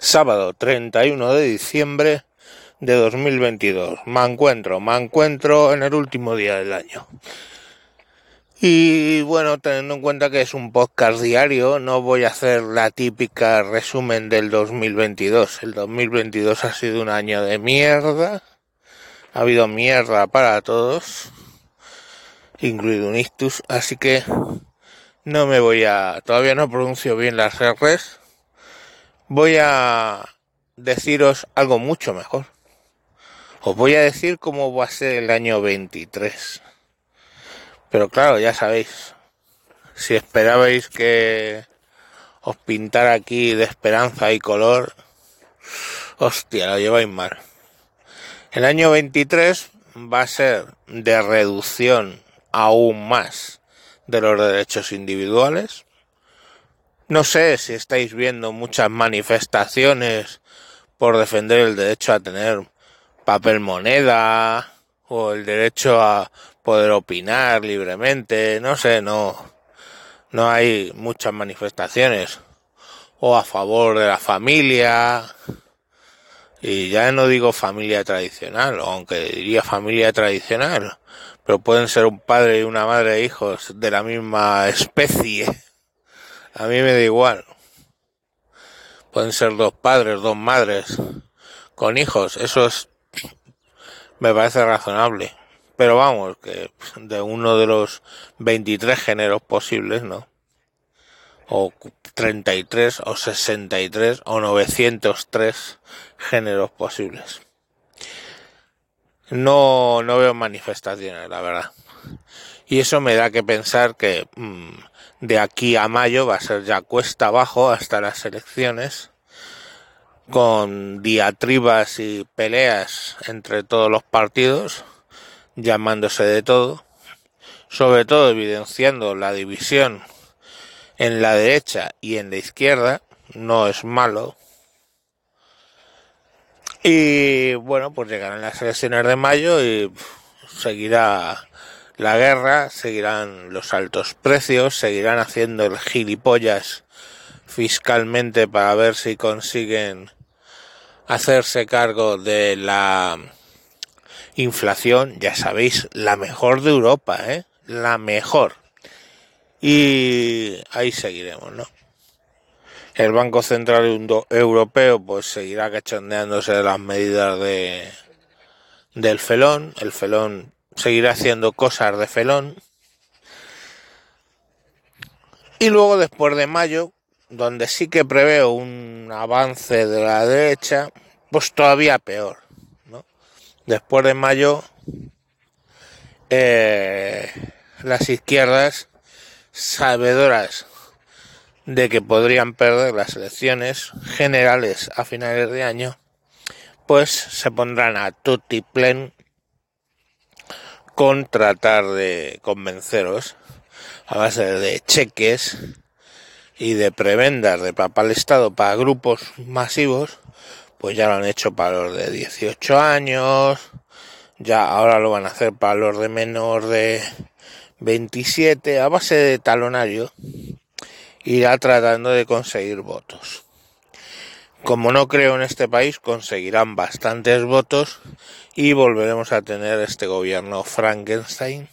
sábado 31 de diciembre de 2022. Me encuentro, me encuentro en el último día del año. Y bueno, teniendo en cuenta que es un podcast diario, no voy a hacer la típica resumen del 2022. El 2022 ha sido un año de mierda. Ha habido mierda para todos, incluido un ictus, así que no me voy a... Todavía no pronuncio bien las R's voy a deciros algo mucho mejor. Os voy a decir cómo va a ser el año 23. Pero claro, ya sabéis, si esperabais que os pintara aquí de esperanza y color, hostia, lo lleváis mal. El año 23 va a ser de reducción aún más de los derechos individuales, no sé si estáis viendo muchas manifestaciones por defender el derecho a tener papel moneda o el derecho a poder opinar libremente, no sé, no no hay muchas manifestaciones. O a favor de la familia. Y ya no digo familia tradicional, aunque diría familia tradicional, pero pueden ser un padre y una madre e hijos de la misma especie a mí me da igual. Pueden ser dos padres, dos madres, con hijos, eso es, me parece razonable. Pero vamos, que de uno de los 23 géneros posibles, ¿no? O 33, o 63, o 903 géneros posibles. No, no veo manifestaciones, la verdad. Y eso me da que pensar que mm, de aquí a mayo va a ser ya cuesta abajo hasta las elecciones con diatribas y peleas entre todos los partidos llamándose de todo sobre todo evidenciando la división en la derecha y en la izquierda no es malo. Y bueno pues llegarán las elecciones de mayo y seguirá la guerra, seguirán los altos precios, seguirán haciendo el gilipollas fiscalmente para ver si consiguen hacerse cargo de la inflación, ya sabéis, la mejor de Europa, ¿eh? La mejor. Y ahí seguiremos, ¿no? El Banco Central Europeo pues seguirá cachondeándose de las medidas de del felón, el felón seguirá haciendo cosas de felón. Y luego después de mayo, donde sí que preveo un avance de la derecha, pues todavía peor. Después de mayo, eh, las izquierdas, sabedoras de que podrían perder las elecciones generales a finales de año, pues se pondrán a tutti plen con tratar de convenceros a base de cheques y de prebendas de papal estado para grupos masivos, pues ya lo han hecho para los de 18 años, ya ahora lo van a hacer para los de menor de 27, a base de talonario, irá tratando de conseguir votos. Como no creo en este país, conseguirán bastantes votos y volveremos a tener este gobierno Frankenstein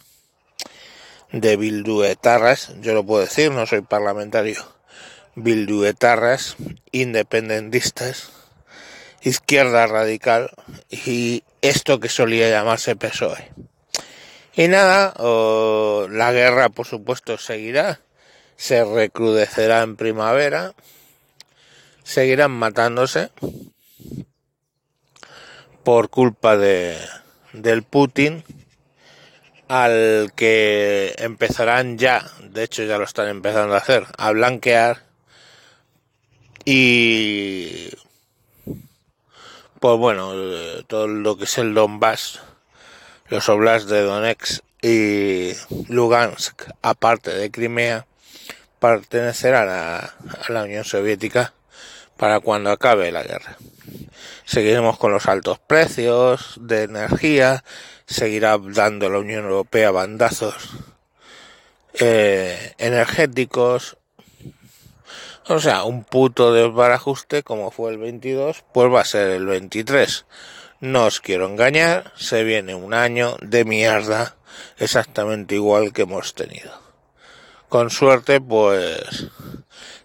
de bilduetarras, yo lo puedo decir, no soy parlamentario, bilduetarras, independentistas, izquierda radical y esto que solía llamarse PSOE. Y nada, la guerra por supuesto seguirá, se recrudecerá en primavera, seguirán matándose por culpa de del Putin al que empezarán ya, de hecho ya lo están empezando a hacer, a blanquear y pues bueno, todo lo que es el Donbass, los oblasts de Donetsk y Lugansk, aparte de Crimea, pertenecerán a la Unión Soviética para cuando acabe la guerra. Seguiremos con los altos precios de energía, seguirá dando la Unión Europea bandazos eh, energéticos, O sea, un puto desbarajuste como fue el 22, pues va a ser el 23. No os quiero engañar, se viene un año de mierda exactamente igual que hemos tenido. Con suerte, pues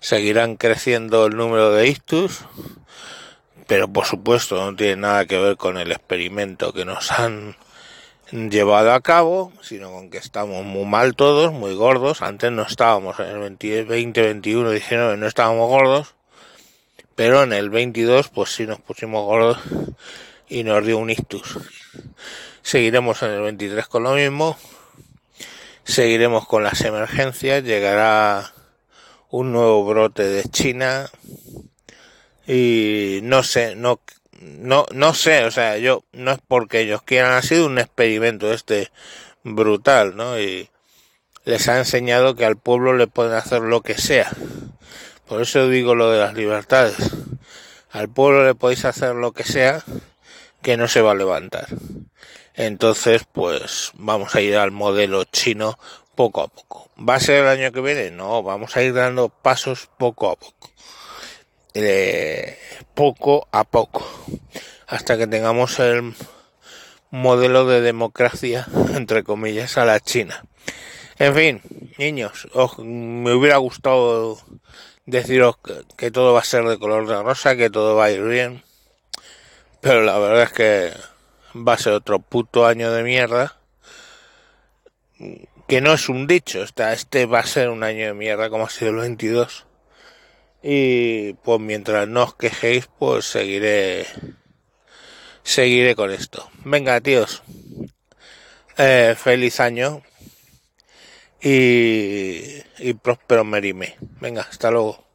seguirán creciendo el número de ictus, pero por supuesto no tiene nada que ver con el experimento que nos han llevado a cabo, sino con que estamos muy mal todos, muy gordos. Antes no estábamos en el 20, 20 21, 19, no estábamos gordos, pero en el 22 pues sí nos pusimos gordos y nos dio un ictus. Seguiremos en el 23 con lo mismo, seguiremos con las emergencias, llegará un nuevo brote de China y no sé, no no, no sé, o sea, yo, no es porque ellos quieran, ha sido un experimento este brutal, ¿no? Y les ha enseñado que al pueblo le pueden hacer lo que sea. Por eso digo lo de las libertades. Al pueblo le podéis hacer lo que sea, que no se va a levantar. Entonces, pues vamos a ir al modelo chino poco a poco. ¿Va a ser el año que viene? No, vamos a ir dando pasos poco a poco. Eh, poco a poco, hasta que tengamos el modelo de democracia, entre comillas, a la China. En fin, niños, me hubiera gustado deciros que, todo va a ser de color de rosa, que todo va a ir bien, pero la verdad es que va a ser otro puto año de mierda, que no es un dicho, este va a ser un año de mierda como ha sido el 22 y pues mientras no os quejéis, pues seguiré seguiré con esto. Venga, tíos. Eh, feliz año y, y próspero merime. Venga, hasta luego.